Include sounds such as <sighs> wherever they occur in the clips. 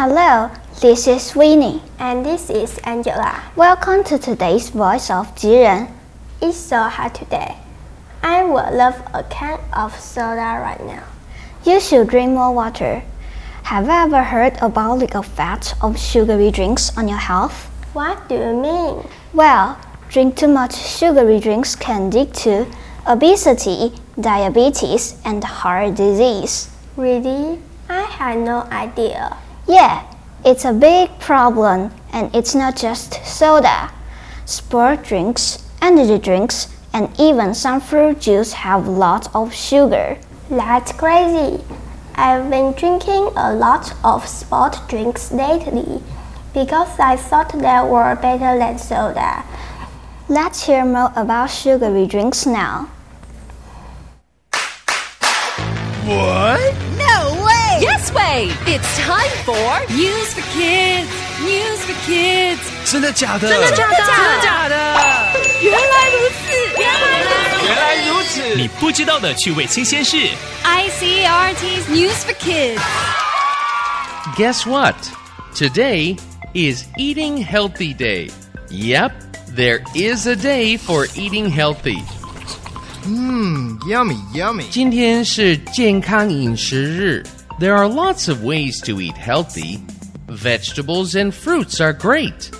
Hello, this is Sweeney. And this is Angela. Welcome to today's Voice of Jiren. It's so hot today. I would love a can of soda right now. You should drink more water. Have you ever heard about the effects of sugary drinks on your health? What do you mean? Well, drink too much sugary drinks can lead to obesity, diabetes, and heart disease. Really? I had no idea. Yeah, it's a big problem, and it's not just soda. Sport drinks, energy drinks, and even some fruit juice have lots of sugar. That's crazy. I've been drinking a lot of sport drinks lately because I thought they were better than soda. Let's hear more about sugary drinks now. What? No way! Yes way! It's time for News for Kids. News for Kids. 真的假的？真的假的？真的假的？原来如此！原来如此！原来如此！你不知道的趣味新鲜事。 ICRT's News for Kids. Guess what? Today is Eating Healthy Day. Yep, there is a day for eating healthy. 嗯，yummy yummy。今天是健康饮食日. There are lots of ways to eat healthy. Vegetables and fruits are great.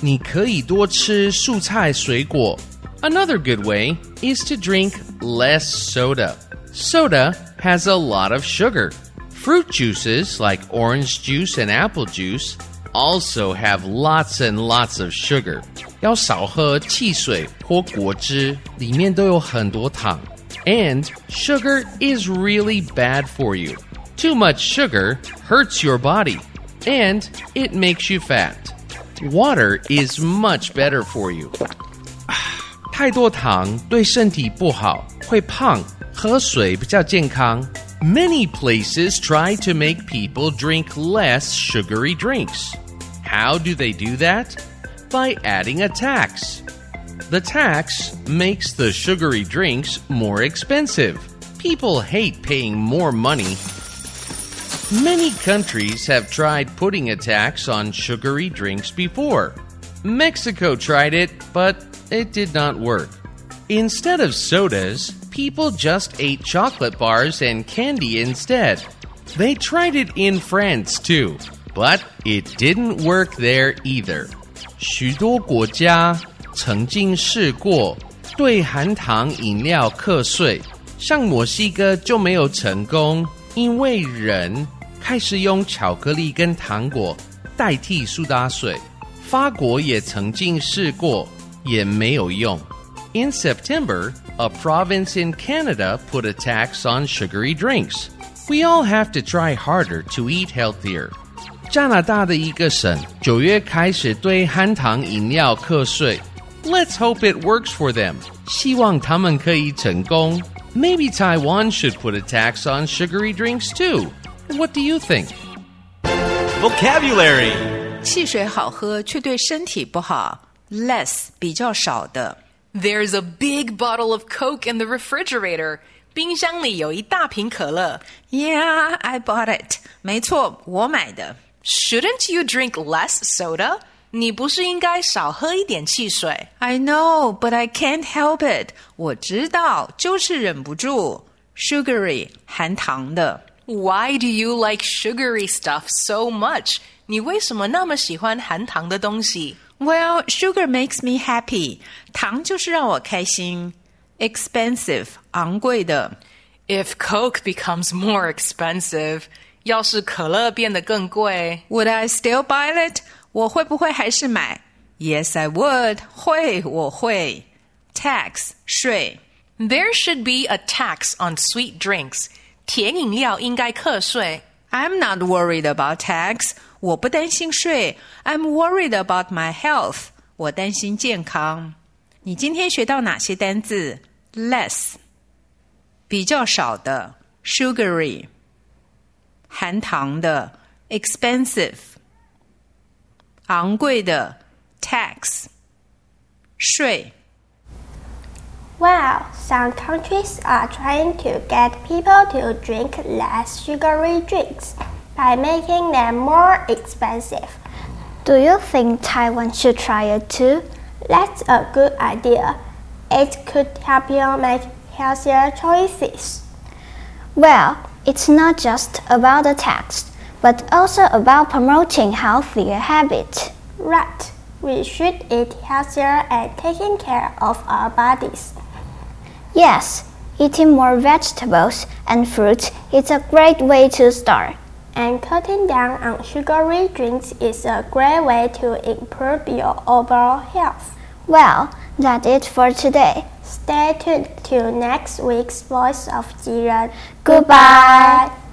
你可以多吃蔬菜水果. Another good way is to drink less soda. Soda has a lot of sugar. Fruit juices like orange juice and apple juice also have lots and lots of sugar. 要少喝汽水或果汁，里面都有很多糖。And sugar is really bad for you. Too much sugar hurts your body, and it makes you fat. Water is much better for you. <sighs> 太多糖对身体不好，会胖。喝水比较健康。Many places try to make people drink less sugary drinks. How do they do that? By adding a tax. The tax makes the sugary drinks more expensive. People hate paying more money. Many countries have tried putting a tax on sugary drinks before. Mexico tried it, but it did not work. Instead of sodas, people just ate chocolate bars and candy instead. They tried it in France too, but it didn't work there either. 许多国家曾经试过对含糖饮料课税，像墨西哥就没有成功，因为人 开始用巧克力跟糖果代替苏打水。法国也曾经试过，也没有用。In September, a province in Canada put a tax on sugary drinks. We all have to try harder to eat healthier. 加拿大的一个省九月开始对含糖饮料课税。Let's hope it works for them. 希望他们可以成功。Maybe Taiwan should put a tax on sugary drinks too. What do you think? Vocabulary 汽水好喝却对身体不好，less 比较少的。 There's a big bottle of Coke in the refrigerator. 冰箱里有一大瓶可乐。 Yeah, I bought it. 没错，我买的。 Shouldn't you drink less soda? 你不是应该少喝一点汽水 I know, but I can't help it. 我知道，就是忍不住。Sugary 含糖的。 ？Why do you like sugary stuff so much? 你为什么那么喜欢含糖的东西 Well, sugar makes me happy. 糖就是让我开心。Expensive 昂贵的。 ？If Coke becomes more expensive, 要是可乐变得更贵 Would I still buy it? 我会不会还是买？Yes, I would. 会，我会。Tax 税。 There should be a tax on sweet drinks. 甜饮料应该课税。 I'm not worried about tax. 我不担心税。I'm worried about my health. 我担心健康。你今天学到哪些单字？Less 比较少的，sugary 含糖的，expensive 昂贵的，tax 税。 Wow, some countries are trying to get people to drink less sugary drinks. by making them more expensive. Do you think Taiwan should try it too? That's a good idea. It could help you make healthier choices. Well, it's not just about the tax, but also about promoting healthier habits. Right. We should eat healthier and taking care of our bodies. Yes, eating more vegetables and fruits is a great way to start. And cutting down on sugary drinks is a great way to improve your overall health. Well, that's it for today. Stay tuned to next week's Voice of Jiren. Goodbye. Voice